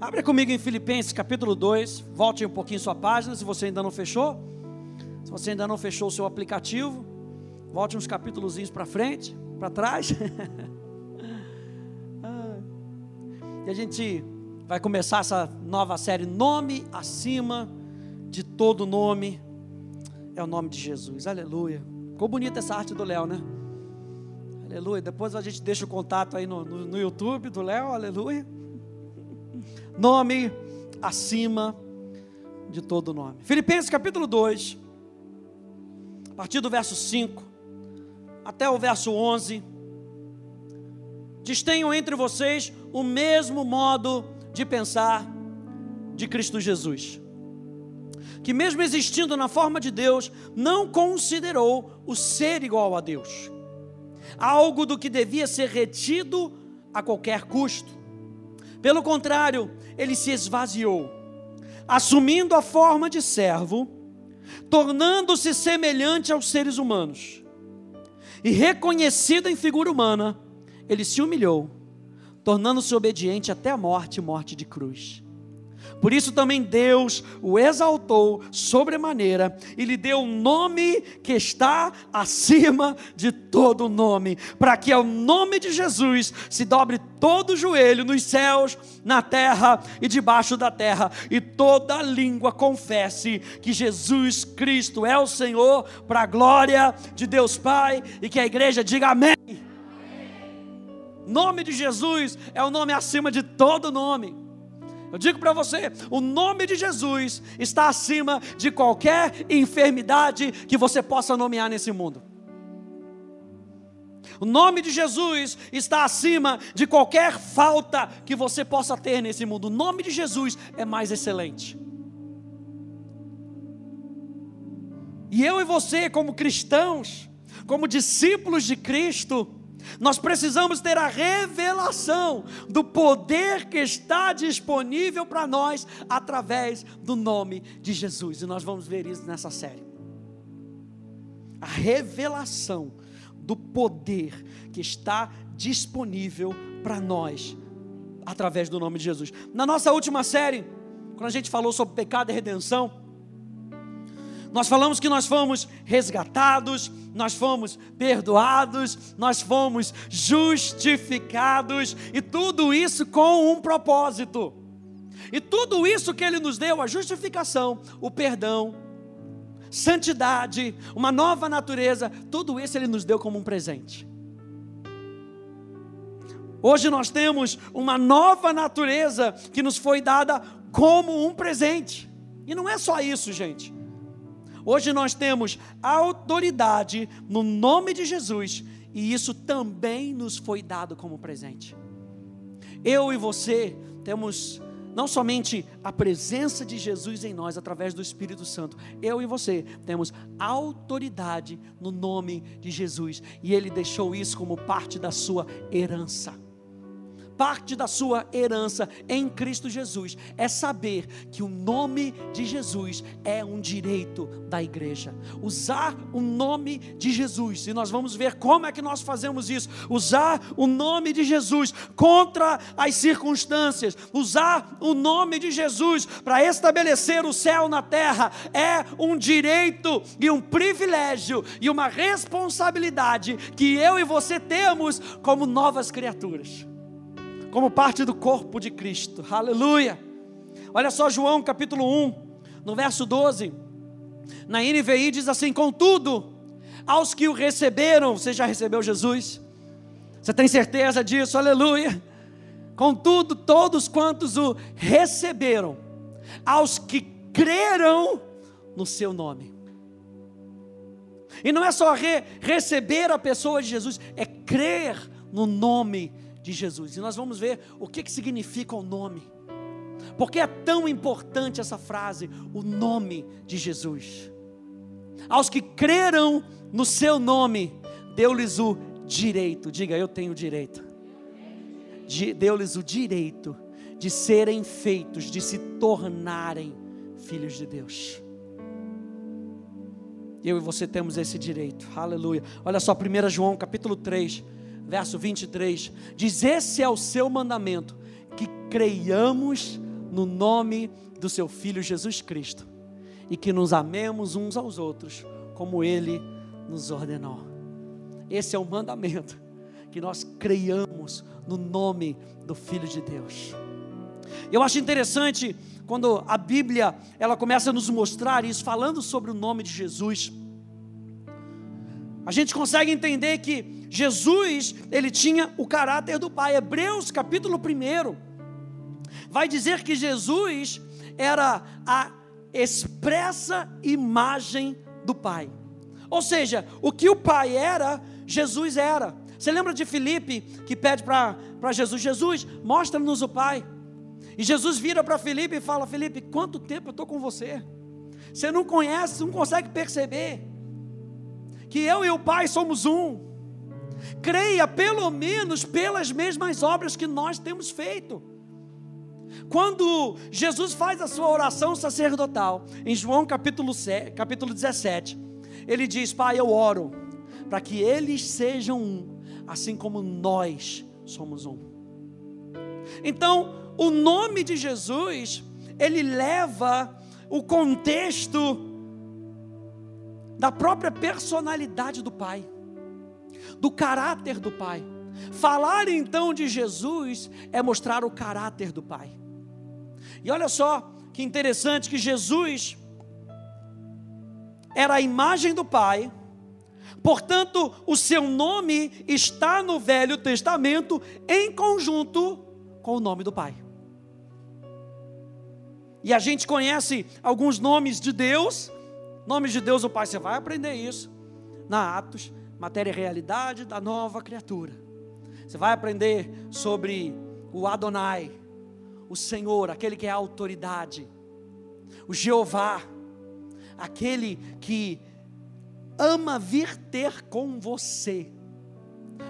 Abra comigo em Filipenses capítulo 2, volte um pouquinho sua página, se você ainda não fechou. Se você ainda não fechou o seu aplicativo, volte uns capítulos para frente, para trás. e a gente vai começar essa nova série, Nome acima de todo nome, é o nome de Jesus, aleluia. Ficou bonita essa arte do Léo, né? Aleluia. Depois a gente deixa o contato aí no, no, no YouTube do Léo, aleluia. Nome acima de todo nome. Filipenses capítulo 2, a partir do verso 5 até o verso 11. Diz: tenham entre vocês o mesmo modo de pensar de Cristo Jesus, que, mesmo existindo na forma de Deus, não considerou o ser igual a Deus, algo do que devia ser retido a qualquer custo. Pelo contrário, ele se esvaziou, assumindo a forma de servo, tornando-se semelhante aos seres humanos. E reconhecido em figura humana, ele se humilhou tornando-se obediente até a morte morte de cruz. Por isso também Deus o exaltou sobremaneira e lhe deu um nome que está acima de todo nome, para que ao nome de Jesus se dobre todo o joelho nos céus, na terra e debaixo da terra, e toda língua confesse que Jesus Cristo é o Senhor, para a glória de Deus Pai, e que a igreja diga amém. Nome de Jesus é o nome acima de todo nome. Eu digo para você, o nome de Jesus está acima de qualquer enfermidade que você possa nomear nesse mundo. O nome de Jesus está acima de qualquer falta que você possa ter nesse mundo. O nome de Jesus é mais excelente. E eu e você, como cristãos, como discípulos de Cristo, nós precisamos ter a revelação do poder que está disponível para nós através do nome de Jesus. E nós vamos ver isso nessa série. A revelação do poder que está disponível para nós através do nome de Jesus. Na nossa última série, quando a gente falou sobre pecado e redenção, nós falamos que nós fomos resgatados, nós fomos perdoados, nós fomos justificados, e tudo isso com um propósito. E tudo isso que Ele nos deu, a justificação, o perdão, santidade, uma nova natureza, tudo isso Ele nos deu como um presente. Hoje nós temos uma nova natureza que nos foi dada como um presente. E não é só isso, gente. Hoje nós temos autoridade no nome de Jesus e isso também nos foi dado como presente. Eu e você temos não somente a presença de Jesus em nós através do Espírito Santo, eu e você temos autoridade no nome de Jesus e Ele deixou isso como parte da sua herança parte da sua herança em Cristo Jesus é saber que o nome de Jesus é um direito da igreja. Usar o nome de Jesus, e nós vamos ver como é que nós fazemos isso. Usar o nome de Jesus contra as circunstâncias, usar o nome de Jesus para estabelecer o céu na terra é um direito e um privilégio e uma responsabilidade que eu e você temos como novas criaturas como parte do corpo de Cristo. Aleluia. Olha só João capítulo 1, no verso 12. Na NVI diz assim: Contudo, aos que o receberam, você já recebeu Jesus? Você tem certeza disso? Aleluia. Contudo, todos quantos o receberam, aos que creram no seu nome. E não é só re receber a pessoa de Jesus, é crer no nome de Jesus. E nós vamos ver o que, que significa o nome. Porque é tão importante essa frase, o nome de Jesus. Aos que creram no seu nome, deu-lhes o direito, diga eu tenho direito. Deu-lhes o direito de serem feitos, de se tornarem filhos de Deus. Eu e você temos esse direito, aleluia. Olha só, 1 João capítulo 3, verso 23, diz: Esse é o seu mandamento, que creiamos no nome do seu Filho Jesus Cristo e que nos amemos uns aos outros como Ele nos ordenou. Esse é o mandamento, que nós creiamos no nome do Filho de Deus. Eu acho interessante quando a Bíblia ela começa a nos mostrar isso, falando sobre o nome de Jesus. A gente consegue entender que Jesus, ele tinha o caráter do Pai. Hebreus capítulo 1 vai dizer que Jesus era a expressa imagem do Pai. Ou seja, o que o Pai era, Jesus era. Você lembra de Filipe que pede para Jesus: Jesus, mostra-nos o Pai. E Jesus vira para Filipe e fala: Filipe, quanto tempo eu estou com você? Você não conhece, não consegue perceber que eu e o Pai somos um. Creia pelo menos pelas mesmas obras que nós temos feito. Quando Jesus faz a sua oração sacerdotal, em João capítulo, 7, capítulo 17, ele diz: Pai, eu oro para que eles sejam um, assim como nós somos um. Então, o nome de Jesus, ele leva o contexto da própria personalidade do Pai, do caráter do Pai. Falar então de Jesus é mostrar o caráter do Pai. E olha só que interessante que Jesus era a imagem do Pai, portanto, o seu nome está no Velho Testamento em conjunto com o nome do Pai. E a gente conhece alguns nomes de Deus Nome de Deus o Pai, você vai aprender isso na Atos, matéria e realidade da nova criatura. Você vai aprender sobre o Adonai, o Senhor, aquele que é a autoridade, o Jeová, aquele que ama vir ter com você.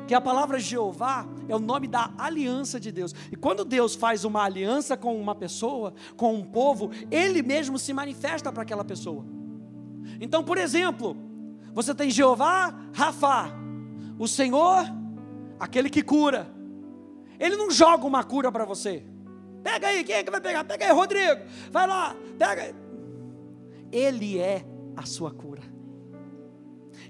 Que a palavra Jeová é o nome da aliança de Deus. E quando Deus faz uma aliança com uma pessoa, com um povo, ele mesmo se manifesta para aquela pessoa. Então, por exemplo, você tem Jeová Rafa, o Senhor, aquele que cura. Ele não joga uma cura para você. Pega aí, quem é que vai pegar? Pega aí, Rodrigo. Vai lá, pega. Ele é a sua cura.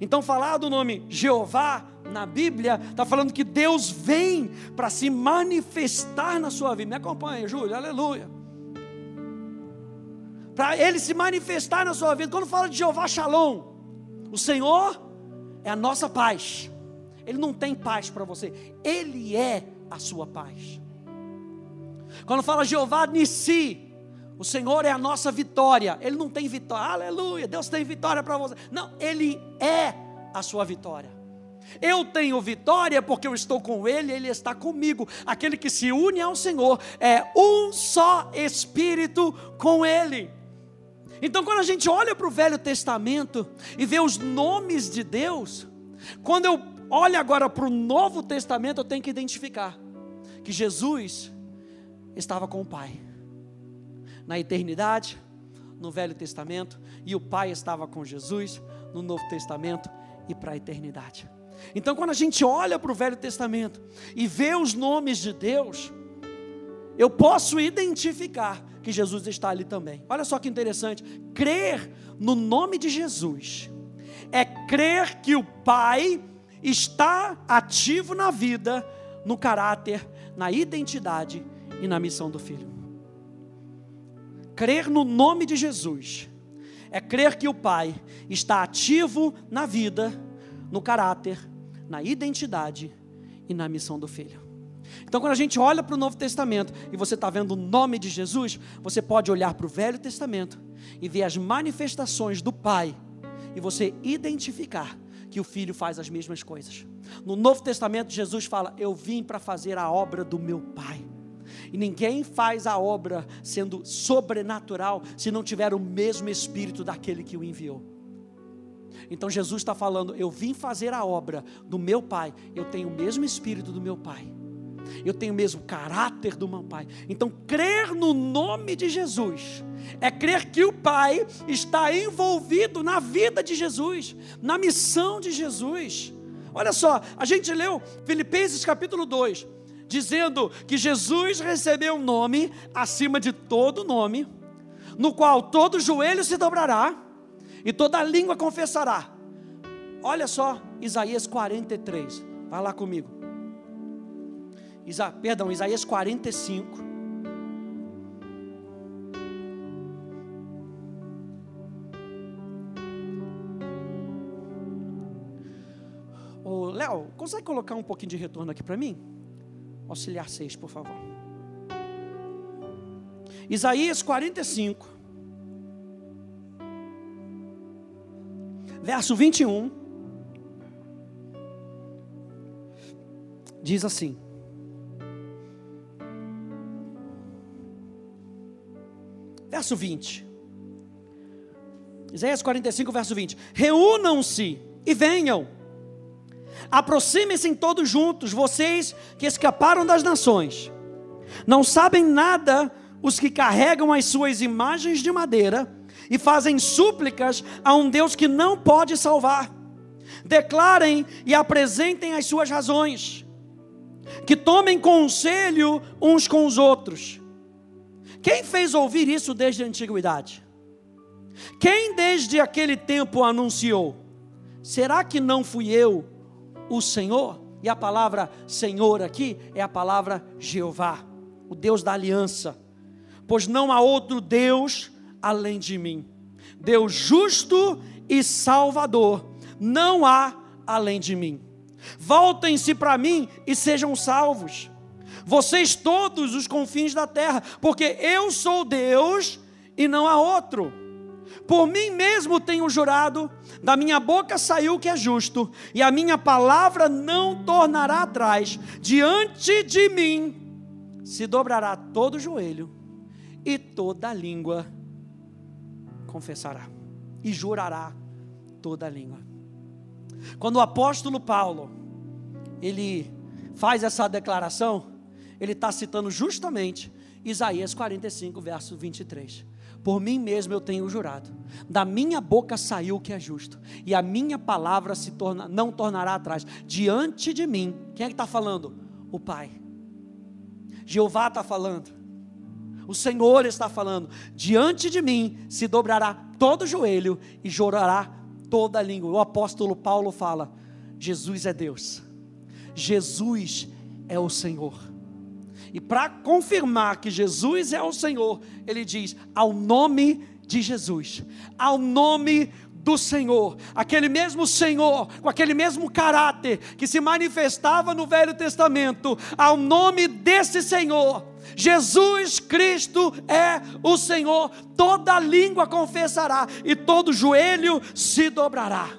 Então, falar do nome Jeová na Bíblia, está falando que Deus vem para se manifestar na sua vida. Me acompanha, Júlio, aleluia para ele se manifestar na sua vida. Quando fala de Jeová Shalom, o Senhor é a nossa paz. Ele não tem paz para você, ele é a sua paz. Quando fala Jeová Nissi, o Senhor é a nossa vitória. Ele não tem vitória. Aleluia, Deus tem vitória para você. Não, ele é a sua vitória. Eu tenho vitória porque eu estou com Ele, Ele está comigo. Aquele que se une ao Senhor é um só Espírito com Ele. Então, quando a gente olha para o Velho Testamento e vê os nomes de Deus, quando eu olho agora para o Novo Testamento, eu tenho que identificar que Jesus estava com o Pai na eternidade, no Velho Testamento, e o Pai estava com Jesus no Novo Testamento e para a eternidade. Então, quando a gente olha para o Velho Testamento e vê os nomes de Deus, eu posso identificar que Jesus está ali também. Olha só que interessante. Crer no nome de Jesus é crer que o Pai está ativo na vida, no caráter, na identidade e na missão do Filho. Crer no nome de Jesus é crer que o Pai está ativo na vida, no caráter, na identidade e na missão do Filho. Então, quando a gente olha para o Novo Testamento e você está vendo o nome de Jesus, você pode olhar para o Velho Testamento e ver as manifestações do Pai e você identificar que o Filho faz as mesmas coisas. No Novo Testamento, Jesus fala: Eu vim para fazer a obra do meu Pai. E ninguém faz a obra sendo sobrenatural se não tiver o mesmo Espírito daquele que o enviou. Então Jesus está falando: Eu vim fazer a obra do meu Pai, eu tenho o mesmo Espírito do meu Pai eu tenho o mesmo caráter do meu Pai. Então, crer no nome de Jesus é crer que o Pai está envolvido na vida de Jesus, na missão de Jesus. Olha só, a gente leu Filipenses capítulo 2. dizendo que Jesus recebeu um nome acima de todo nome, no qual todo joelho se dobrará e toda língua confessará. Olha só, Isaías 43, vai lá comigo. Isa, perdão, Isaías 45. Ô, Léo, consegue colocar um pouquinho de retorno aqui para mim? Auxiliar 6, por favor. Isaías 45, verso 21, diz assim: Verso 20. Isaías 45, verso 20. Reúnam-se e venham Aproximem-se todos juntos, vocês que escaparam das nações. Não sabem nada os que carregam as suas imagens de madeira e fazem súplicas a um Deus que não pode salvar. Declarem e apresentem as suas razões. Que tomem conselho uns com os outros. Quem fez ouvir isso desde a antiguidade? Quem desde aquele tempo anunciou? Será que não fui eu o Senhor, e a palavra Senhor aqui é a palavra Jeová, o Deus da aliança, pois não há outro Deus além de mim, Deus justo e salvador, não há além de mim. Voltem-se para mim e sejam salvos, vocês todos os confins da terra, porque eu sou Deus e não há outro. Por mim mesmo tenho jurado, da minha boca saiu o que é justo, e a minha palavra não tornará atrás. Diante de mim se dobrará todo joelho, e toda língua confessará, e jurará toda língua. Quando o apóstolo Paulo, ele faz essa declaração, ele está citando justamente Isaías 45, verso 23. Por mim mesmo eu tenho jurado. Da minha boca saiu o que é justo, e a minha palavra se torna, não tornará atrás. Diante de mim, quem é que está falando? O Pai. Jeová está falando. O Senhor está falando. Diante de mim se dobrará todo joelho e chorará toda a língua. O apóstolo Paulo fala: Jesus é Deus. Jesus é o Senhor. E para confirmar que Jesus é o Senhor, ele diz: ao nome de Jesus, ao nome do Senhor, aquele mesmo Senhor, com aquele mesmo caráter que se manifestava no Velho Testamento, ao nome desse Senhor, Jesus Cristo é o Senhor, toda língua confessará e todo joelho se dobrará,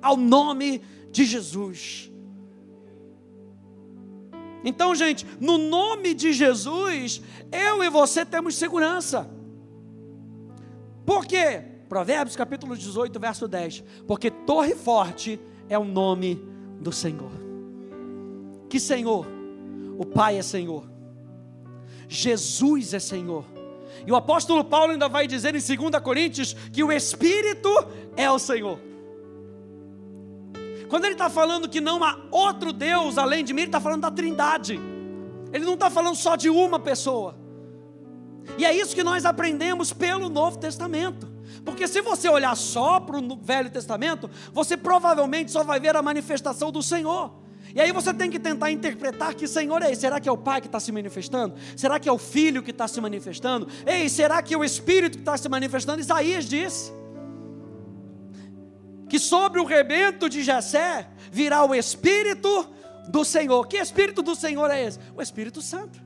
ao nome de Jesus. Então, gente, no nome de Jesus, eu e você temos segurança. Por quê? Provérbios capítulo 18, verso 10. Porque torre forte é o nome do Senhor. Que Senhor? O Pai é Senhor. Jesus é Senhor. E o apóstolo Paulo ainda vai dizer em 2 Coríntios que o Espírito é o Senhor. Quando ele está falando que não há outro Deus além de mim, ele está falando da trindade. Ele não está falando só de uma pessoa. E é isso que nós aprendemos pelo Novo Testamento. Porque se você olhar só para o Velho Testamento, você provavelmente só vai ver a manifestação do Senhor. E aí você tem que tentar interpretar que Senhor é. Será que é o Pai que está se manifestando? Será que é o Filho que está se manifestando? Ei, será que é o Espírito que está se manifestando? Isaías diz que sobre o rebento de Jessé virá o Espírito do Senhor. Que Espírito do Senhor é esse? O Espírito Santo.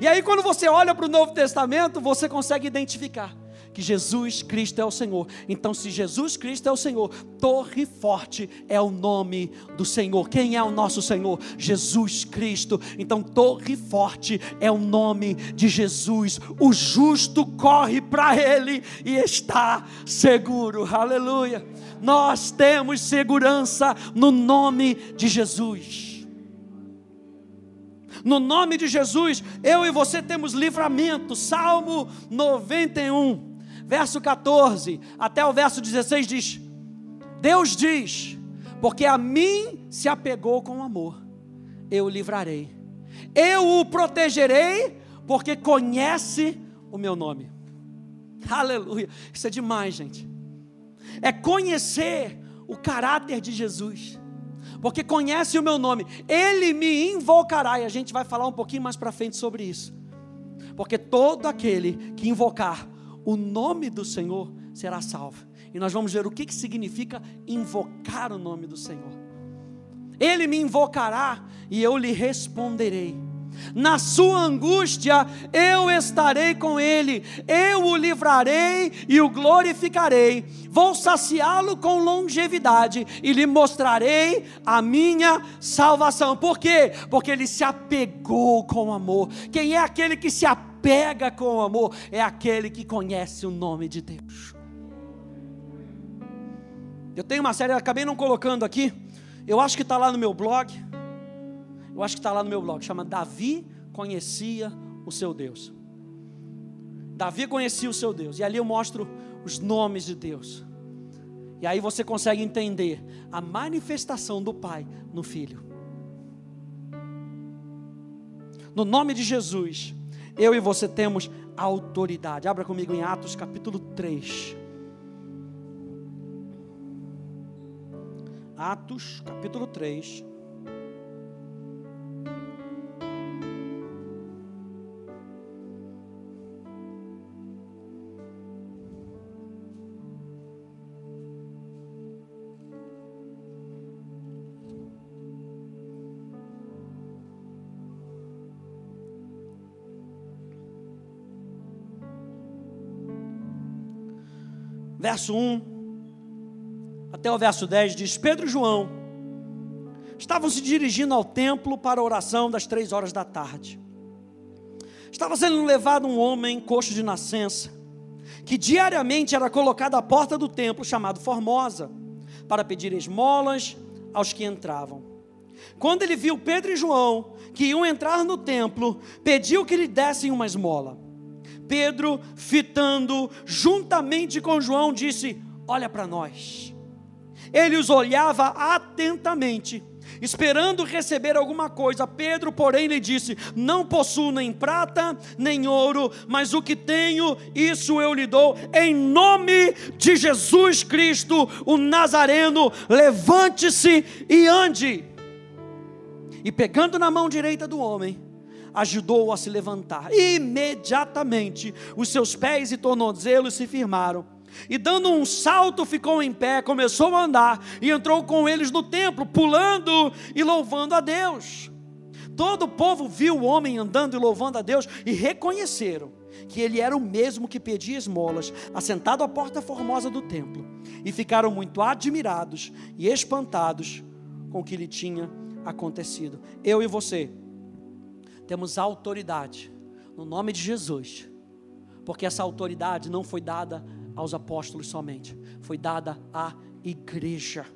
E aí, quando você olha para o Novo Testamento, você consegue identificar que Jesus Cristo é o Senhor. Então, se Jesus Cristo é o Senhor, Torre Forte é o nome do Senhor. Quem é o nosso Senhor? Jesus Cristo. Então, Torre Forte é o nome de Jesus. O justo corre para Ele e está seguro. Aleluia. Nós temos segurança no nome de Jesus. No nome de Jesus, eu e você temos livramento. Salmo 91 verso 14 até o verso 16 diz: Deus diz, porque a mim se apegou com amor, eu o livrarei. Eu o protegerei, porque conhece o meu nome. Aleluia. Isso é demais, gente. É conhecer o caráter de Jesus. Porque conhece o meu nome. Ele me invocará. E a gente vai falar um pouquinho mais para frente sobre isso. Porque todo aquele que invocar o nome do Senhor será salvo. E nós vamos ver o que, que significa invocar o nome do Senhor. Ele me invocará e eu lhe responderei. Na sua angústia eu estarei com ele, eu o livrarei e o glorificarei. Vou saciá-lo com longevidade e lhe mostrarei a minha salvação. Por quê? Porque ele se apegou com amor. Quem é aquele que se apega com amor? É aquele que conhece o nome de Deus. Eu tenho uma série, acabei não colocando aqui. Eu acho que está lá no meu blog eu acho que está lá no meu blog, chama Davi conhecia o seu Deus. Davi conhecia o seu Deus, e ali eu mostro os nomes de Deus. E aí você consegue entender a manifestação do Pai no Filho. No nome de Jesus, eu e você temos autoridade. Abra comigo em Atos capítulo 3. Atos capítulo 3. Verso 1 até o verso 10 diz: Pedro e João estavam se dirigindo ao templo para a oração das três horas da tarde. Estava sendo levado um homem coxo de nascença, que diariamente era colocado à porta do templo, chamado Formosa, para pedir esmolas aos que entravam. Quando ele viu Pedro e João, que iam entrar no templo, pediu que lhe dessem uma esmola. Pedro, fitando juntamente com João, disse: Olha para nós. Ele os olhava atentamente, esperando receber alguma coisa. Pedro, porém, lhe disse: Não possuo nem prata, nem ouro, mas o que tenho, isso eu lhe dou. Em nome de Jesus Cristo, o Nazareno, levante-se e ande. E pegando na mão direita do homem, ajudou-o a se levantar. Imediatamente os seus pés e tornozelos se firmaram. E dando um salto, ficou em pé, começou a andar e entrou com eles no templo, pulando e louvando a Deus. Todo o povo viu o homem andando e louvando a Deus e reconheceram que ele era o mesmo que pedia esmolas, assentado à porta formosa do templo. E ficaram muito admirados e espantados com o que lhe tinha acontecido. Eu e você temos autoridade no nome de Jesus, porque essa autoridade não foi dada aos apóstolos somente, foi dada à igreja.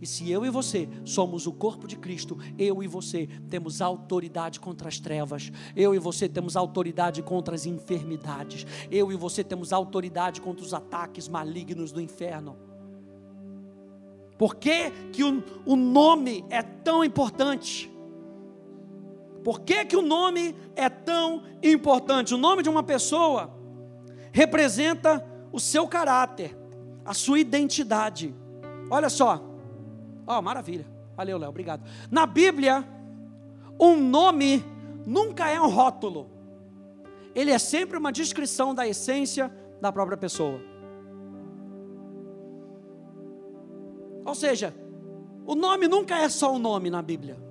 E se eu e você somos o corpo de Cristo, eu e você temos autoridade contra as trevas, eu e você temos autoridade contra as enfermidades, eu e você temos autoridade contra os ataques malignos do inferno. Por que, que o, o nome é tão importante? Por que, que o nome é tão importante? O nome de uma pessoa representa o seu caráter, a sua identidade. Olha só, ó, oh, maravilha, valeu, Léo, obrigado. Na Bíblia, um nome nunca é um rótulo, ele é sempre uma descrição da essência da própria pessoa. Ou seja, o nome nunca é só um nome na Bíblia.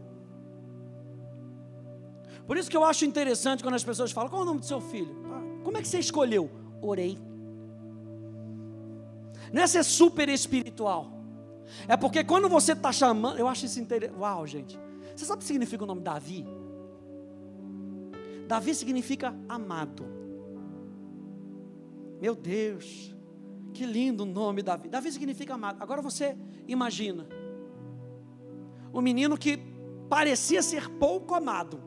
Por isso que eu acho interessante quando as pessoas falam: qual é o nome do seu filho? Ah, como é que você escolheu? Orei. Não é super espiritual. É porque quando você está chamando, eu acho isso interessante. Uau, gente. Você sabe o que significa o nome Davi? Davi significa amado. Meu Deus, que lindo o nome Davi. Davi significa amado. Agora você imagina o menino que parecia ser pouco amado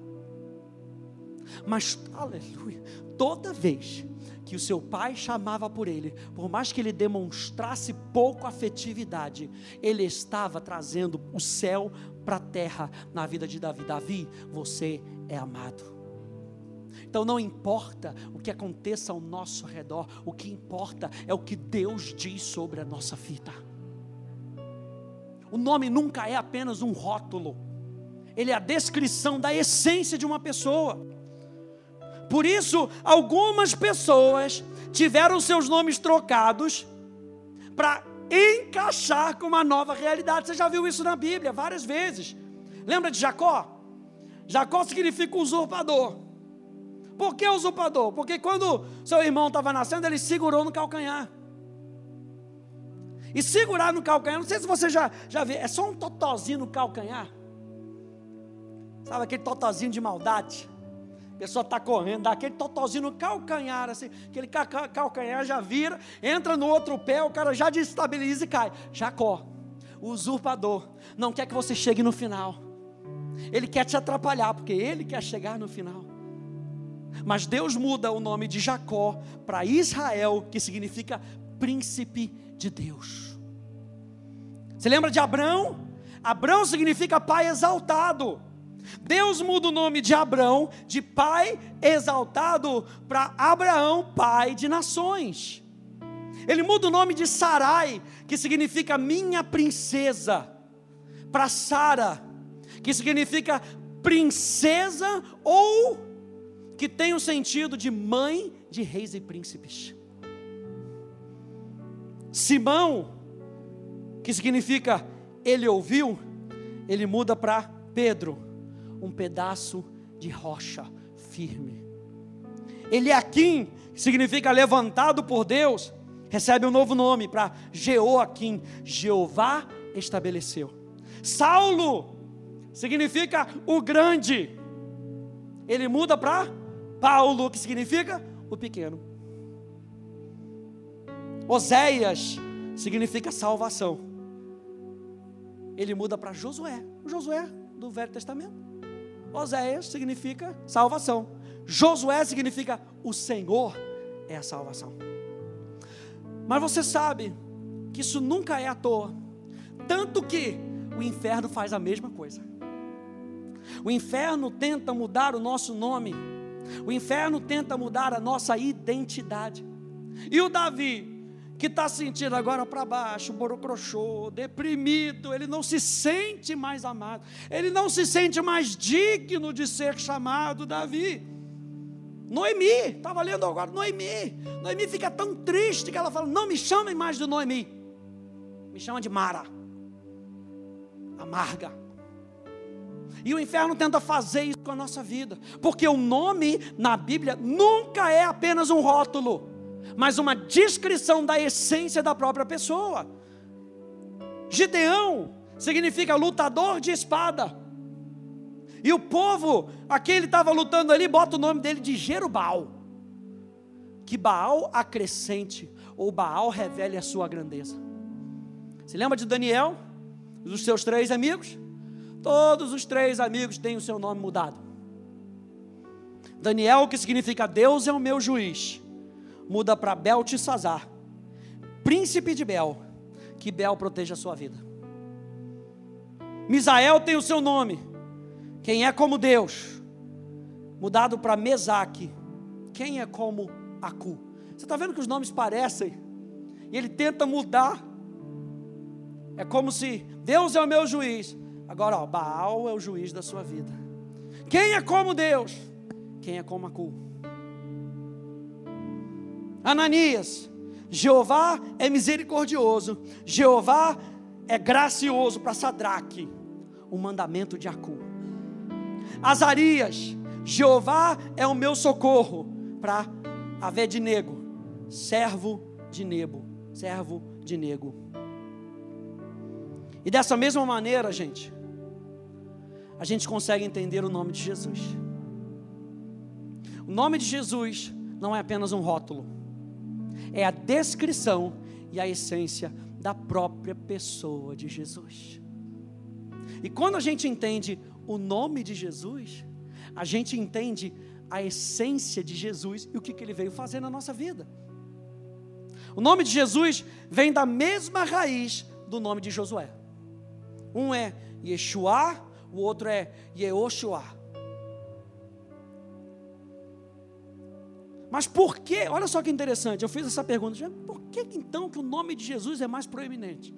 mas, aleluia, toda vez que o seu pai chamava por ele, por mais que ele demonstrasse pouco afetividade, ele estava trazendo o céu para a terra na vida de Davi. Davi, você é amado. Então não importa o que aconteça ao nosso redor, o que importa é o que Deus diz sobre a nossa vida. O nome nunca é apenas um rótulo, ele é a descrição da essência de uma pessoa. Por isso, algumas pessoas tiveram seus nomes trocados para encaixar com uma nova realidade. Você já viu isso na Bíblia várias vezes. Lembra de Jacó? Jacó significa usurpador. Por que usurpador? Porque quando seu irmão estava nascendo, ele segurou no calcanhar. E segurar no calcanhar, não sei se você já, já viu, é só um totozinho no calcanhar. Sabe aquele totozinho de maldade? Pessoa está correndo, dá aquele totozinho no calcanhar, assim, aquele calcanhar já vira, entra no outro pé, o cara já desestabiliza e cai. Jacó, usurpador, não quer que você chegue no final. Ele quer te atrapalhar, porque ele quer chegar no final. Mas Deus muda o nome de Jacó para Israel, que significa príncipe de Deus. Você lembra de Abraão? Abraão significa pai exaltado. Deus muda o nome de Abraão, de pai exaltado, para Abraão, pai de nações. Ele muda o nome de Sarai, que significa minha princesa, para Sara, que significa princesa ou que tem o sentido de mãe de reis e príncipes. Simão, que significa ele ouviu, ele muda para Pedro um pedaço de rocha firme. Eliakim, que significa levantado por Deus, recebe um novo nome para Jeoaquim, Jeová estabeleceu. Saulo significa o grande. Ele muda para Paulo, que significa o pequeno. Oséias significa salvação. Ele muda para Josué, o Josué do Velho Testamento. Oséias significa salvação. Josué significa o Senhor é a salvação. Mas você sabe que isso nunca é à toa. Tanto que o inferno faz a mesma coisa. O inferno tenta mudar o nosso nome. O inferno tenta mudar a nossa identidade. E o Davi, que está sentindo agora para baixo, borocrochô, deprimido, ele não se sente mais amado, ele não se sente mais digno de ser chamado Davi. Noemi, estava lendo agora, Noemi. Noemi fica tão triste que ela fala: Não me chamem mais de Noemi, me chama de Mara, amarga. E o inferno tenta fazer isso com a nossa vida, porque o nome na Bíblia nunca é apenas um rótulo mas uma descrição da essência da própria pessoa. Gideão significa lutador de espada. E o povo, aquele estava lutando ali, bota o nome dele de Jerubal. Que Baal acrescente, ou Baal revele a sua grandeza. Se lembra de Daniel? Dos seus três amigos? Todos os três amigos têm o seu nome mudado. Daniel, que significa Deus é o meu juiz muda para Beltesazar, príncipe de Bel, que Bel proteja a sua vida. Misael tem o seu nome, quem é como Deus, mudado para Mesaque, quem é como Acu. Você está vendo que os nomes parecem, e ele tenta mudar. É como se Deus é o meu juiz, agora ó, Baal é o juiz da sua vida. Quem é como Deus? Quem é como Acu? Ananias, Jeová é misericordioso, Jeová é gracioso para Sadraque, o mandamento de Acu. Azarias, Jeová é o meu socorro para Avedinego, servo de Nebo, servo de Nego. E dessa mesma maneira, gente, a gente consegue entender o nome de Jesus. O nome de Jesus não é apenas um rótulo é a descrição e a essência da própria pessoa de Jesus. E quando a gente entende o nome de Jesus, a gente entende a essência de Jesus e o que, que ele veio fazer na nossa vida. O nome de Jesus vem da mesma raiz do nome de Josué. Um é Yeshua, o outro é Yehoshua. Mas por que, olha só que interessante, eu fiz essa pergunta, por que então que o nome de Jesus é mais proeminente?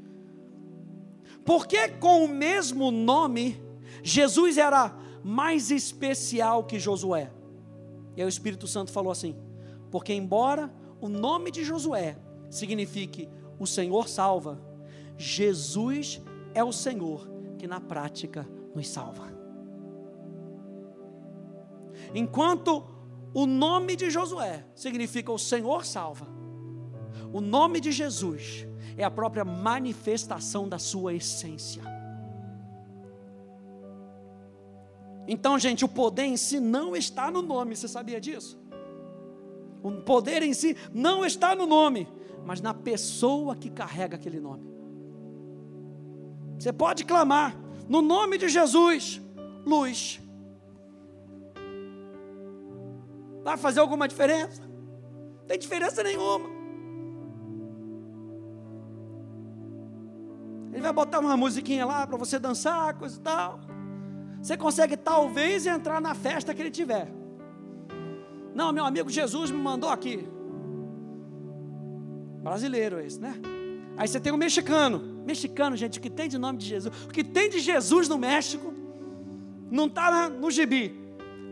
Por que com o mesmo nome, Jesus era mais especial que Josué? E aí o Espírito Santo falou assim: porque embora o nome de Josué signifique o Senhor salva, Jesus é o Senhor que na prática nos salva. Enquanto o nome de Josué significa o Senhor salva. O nome de Jesus é a própria manifestação da sua essência. Então, gente, o poder em si não está no nome, você sabia disso? O poder em si não está no nome, mas na pessoa que carrega aquele nome. Você pode clamar no nome de Jesus, luz. Vai fazer alguma diferença? Não tem diferença nenhuma. Ele vai botar uma musiquinha lá para você dançar, coisa e tal. Você consegue talvez entrar na festa que ele tiver. Não, meu amigo Jesus me mandou aqui. Brasileiro esse, né? Aí você tem o um mexicano. Mexicano, gente, o que tem de nome de Jesus? O que tem de Jesus no México não está no gibi.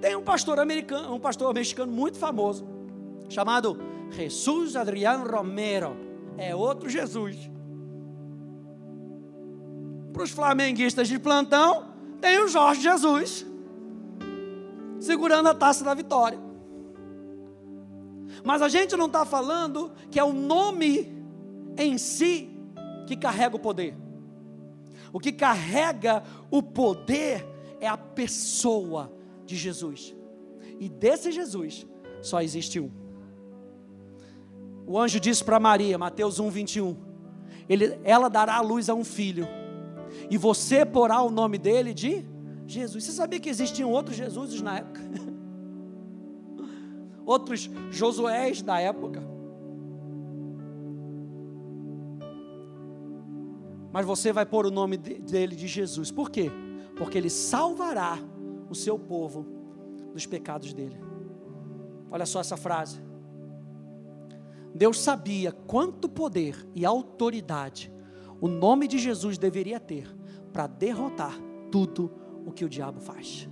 Tem um pastor americano, um pastor mexicano muito famoso, chamado Jesus Adriano Romero. É outro Jesus. Para os flamenguistas de plantão, tem o Jorge Jesus segurando a taça da vitória. Mas a gente não está falando que é o nome em si que carrega o poder. O que carrega o poder é a pessoa de Jesus. E desse Jesus só existe um. O anjo disse para Maria, Mateus 1, 21, ele, ela dará a luz a um filho, e você porá o nome dele de Jesus. Você sabia que existiam outros Jesuses na época? outros Josués da época. Mas você vai pôr o nome dele de Jesus. Por quê? Porque ele salvará o seu povo dos pecados dele. Olha só essa frase. Deus sabia quanto poder e autoridade o nome de Jesus deveria ter para derrotar tudo o que o diabo faz.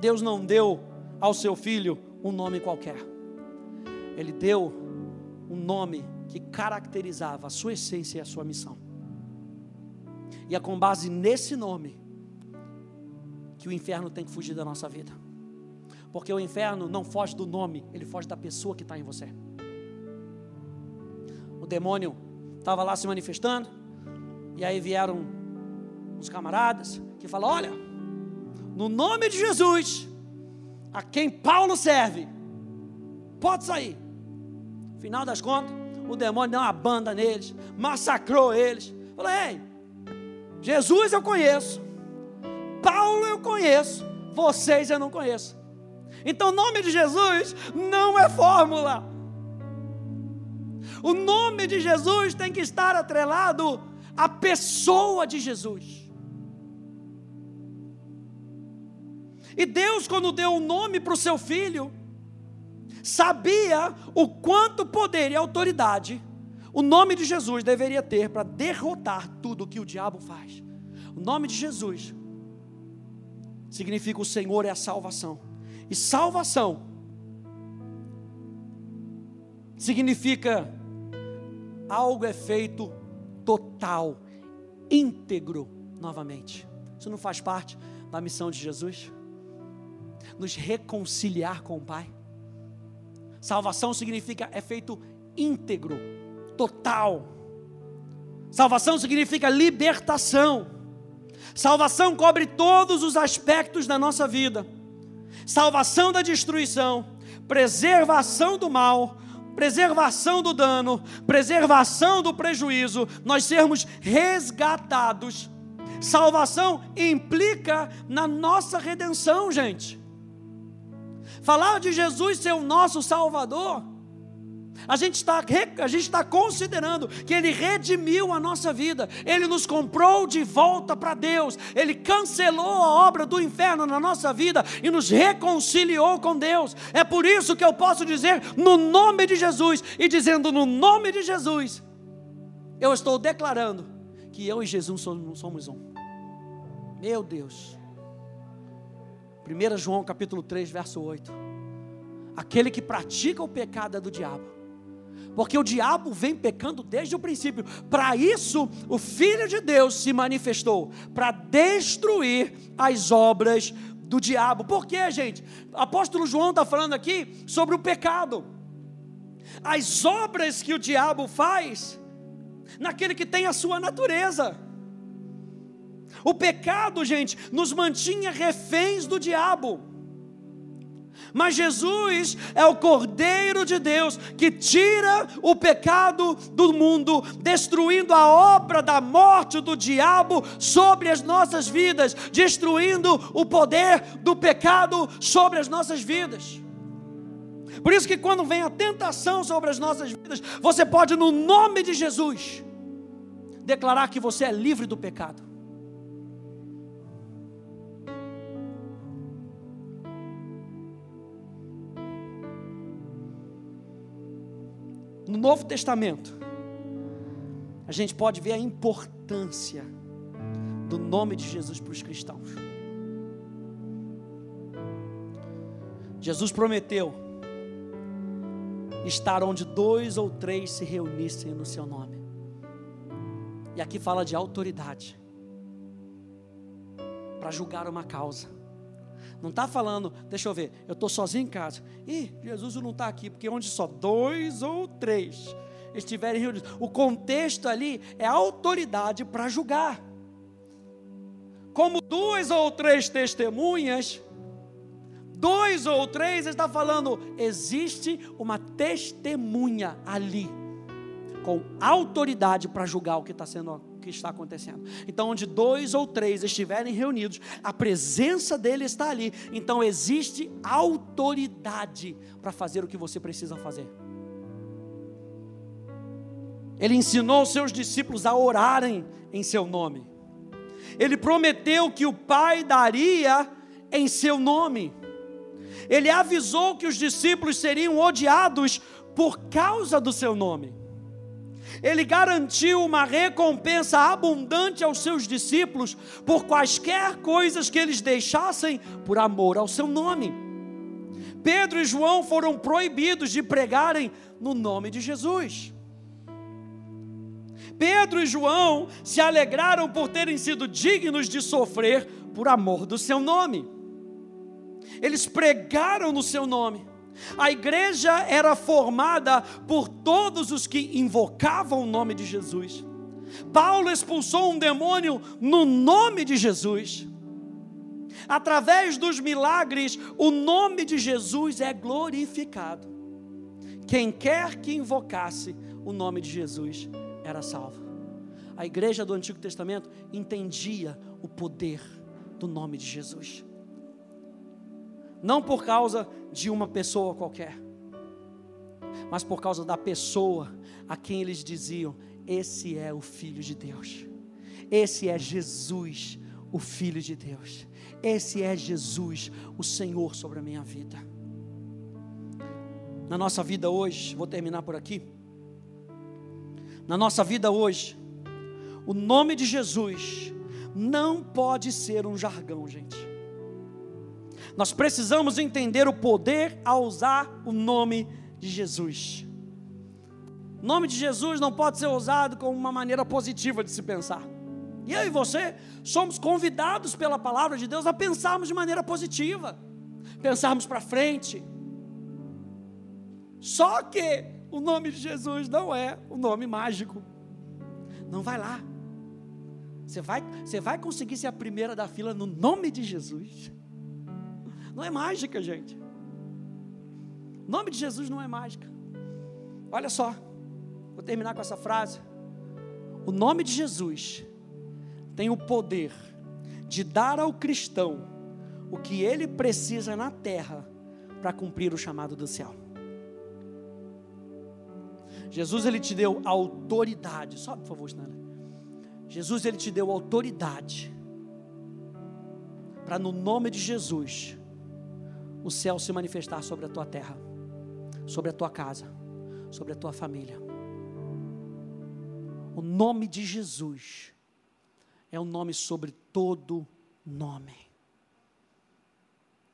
Deus não deu ao seu filho um nome qualquer. Ele deu um nome que caracterizava a sua essência e a sua missão. E é com base nesse nome que o inferno tem que fugir da nossa vida. Porque o inferno não foge do nome, ele foge da pessoa que está em você. O demônio estava lá se manifestando, e aí vieram uns camaradas que falam: Olha, no nome de Jesus, a quem Paulo serve, pode sair. Final das contas, o demônio deu uma banda neles, massacrou eles. Falou: Ei, Jesus eu conheço, Paulo eu conheço, vocês eu não conheço. Então, o nome de Jesus não é fórmula. O nome de Jesus tem que estar atrelado à pessoa de Jesus. E Deus, quando deu o um nome para o seu filho, sabia o quanto poder e autoridade o nome de Jesus deveria ter para derrotar tudo o que o diabo faz. O nome de Jesus significa o Senhor é a salvação. E salvação significa algo é feito total, íntegro novamente. Isso não faz parte da missão de Jesus? Nos reconciliar com o Pai. Salvação significa é feito íntegro, total. Salvação significa libertação. Salvação cobre todos os aspectos da nossa vida: salvação da destruição, preservação do mal, preservação do dano, preservação do prejuízo, nós sermos resgatados. Salvação implica na nossa redenção, gente. Falar de Jesus ser o nosso Salvador A gente está está considerando que Ele redimiu a nossa vida, Ele nos comprou de volta para Deus, Ele cancelou a obra do inferno na nossa vida e nos reconciliou com Deus. É por isso que eu posso dizer no nome de Jesus e dizendo no nome de Jesus, eu estou declarando que eu e Jesus somos um. Meu Deus. 1 João capítulo 3, verso 8. Aquele que pratica o pecado é do diabo porque o diabo vem pecando desde o princípio. Para isso, o Filho de Deus se manifestou para destruir as obras do diabo. Por quê, gente? Apóstolo João está falando aqui sobre o pecado. As obras que o diabo faz naquele que tem a sua natureza. O pecado, gente, nos mantinha reféns do diabo. Mas Jesus é o Cordeiro de Deus que tira o pecado do mundo, destruindo a obra da morte do diabo sobre as nossas vidas, destruindo o poder do pecado sobre as nossas vidas. Por isso que quando vem a tentação sobre as nossas vidas, você pode no nome de Jesus declarar que você é livre do pecado. No Novo Testamento, a gente pode ver a importância do nome de Jesus para os cristãos. Jesus prometeu estar onde dois ou três se reunissem no seu nome. E aqui fala de autoridade para julgar uma causa. Não está falando, deixa eu ver, eu estou sozinho em casa. Ih, Jesus não está aqui, porque onde só dois ou três estiverem reunidos. O contexto ali é autoridade para julgar. Como duas ou três testemunhas, dois ou três, ele está falando, existe uma testemunha ali, com autoridade para julgar o que está sendo que está acontecendo. Então, onde dois ou três estiverem reunidos, a presença dele está ali. Então, existe autoridade para fazer o que você precisa fazer. Ele ensinou seus discípulos a orarem em seu nome. Ele prometeu que o Pai daria em seu nome. Ele avisou que os discípulos seriam odiados por causa do seu nome ele garantiu uma recompensa abundante aos seus discípulos por quaisquer coisas que eles deixassem por amor ao seu nome. Pedro e João foram proibidos de pregarem no nome de Jesus. Pedro e João se alegraram por terem sido dignos de sofrer por amor do seu nome. Eles pregaram no seu nome. A igreja era formada por todos os que invocavam o nome de Jesus. Paulo expulsou um demônio no nome de Jesus. Através dos milagres, o nome de Jesus é glorificado. Quem quer que invocasse o nome de Jesus era salvo. A igreja do Antigo Testamento entendia o poder do nome de Jesus não por causa de uma pessoa qualquer, mas por causa da pessoa a quem eles diziam: Esse é o Filho de Deus, esse é Jesus, o Filho de Deus, esse é Jesus, o Senhor sobre a minha vida. Na nossa vida hoje, vou terminar por aqui. Na nossa vida hoje, o nome de Jesus não pode ser um jargão, gente. Nós precisamos entender o poder a usar o nome de Jesus. O nome de Jesus não pode ser usado como uma maneira positiva de se pensar. E eu e você somos convidados pela palavra de Deus a pensarmos de maneira positiva, pensarmos para frente. Só que o nome de Jesus não é o nome mágico. Não vai lá. Você vai, você vai conseguir ser a primeira da fila no nome de Jesus. Não é mágica, gente. O nome de Jesus não é mágica. Olha só, vou terminar com essa frase. O nome de Jesus tem o poder de dar ao cristão o que ele precisa na terra para cumprir o chamado do céu. Jesus ele te deu autoridade. Sobe, por favor, Stanley. Jesus ele te deu autoridade para no nome de Jesus o céu se manifestar sobre a tua terra, sobre a tua casa, sobre a tua família. O nome de Jesus é o um nome sobre todo nome.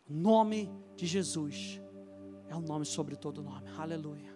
O nome de Jesus é o um nome sobre todo nome. Aleluia.